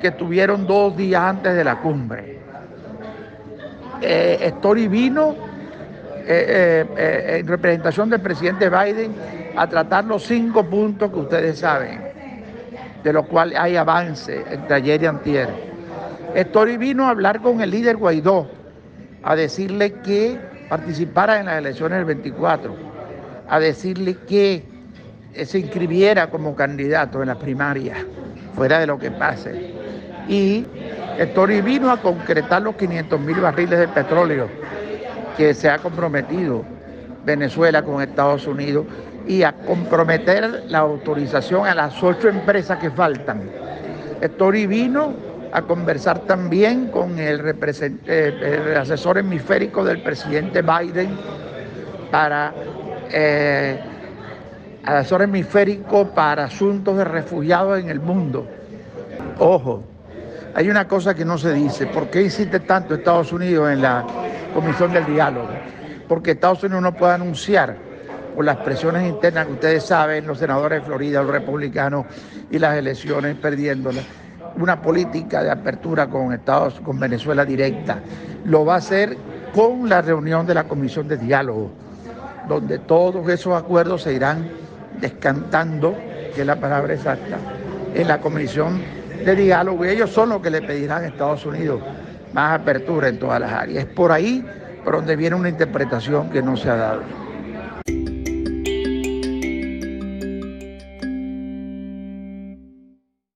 que estuvieron dos días antes de la cumbre. Eh, Story vino eh, eh, en representación del presidente Biden a tratar los cinco puntos que ustedes saben, de los cuales hay avance entre ayer y antier. Story vino a hablar con el líder Guaidó, a decirle que participara en las elecciones del 24, a decirle que se inscribiera como candidato en las primarias, fuera de lo que pase. Y Story vino a concretar los 500 mil barriles de petróleo que se ha comprometido Venezuela con Estados Unidos y a comprometer la autorización a las ocho empresas que faltan. Story vino a conversar también con el, asesor hemisférico del presidente Biden para eh, asesor hemisférico para asuntos de refugiados en el mundo. Ojo, hay una cosa que no se dice. ¿Por qué insiste tanto Estados Unidos en la Comisión del Diálogo? Porque Estados Unidos no puede anunciar por las presiones internas que ustedes saben, los senadores de Florida, los republicanos y las elecciones perdiéndolas, una política de apertura con Estados, con Venezuela directa. Lo va a hacer con la reunión de la Comisión de Diálogo, donde todos esos acuerdos se irán descantando, que es la palabra exacta, en la Comisión de diálogo y ellos son los que le pedirán a Estados Unidos más apertura en todas las áreas. Es por ahí por donde viene una interpretación que no se ha dado.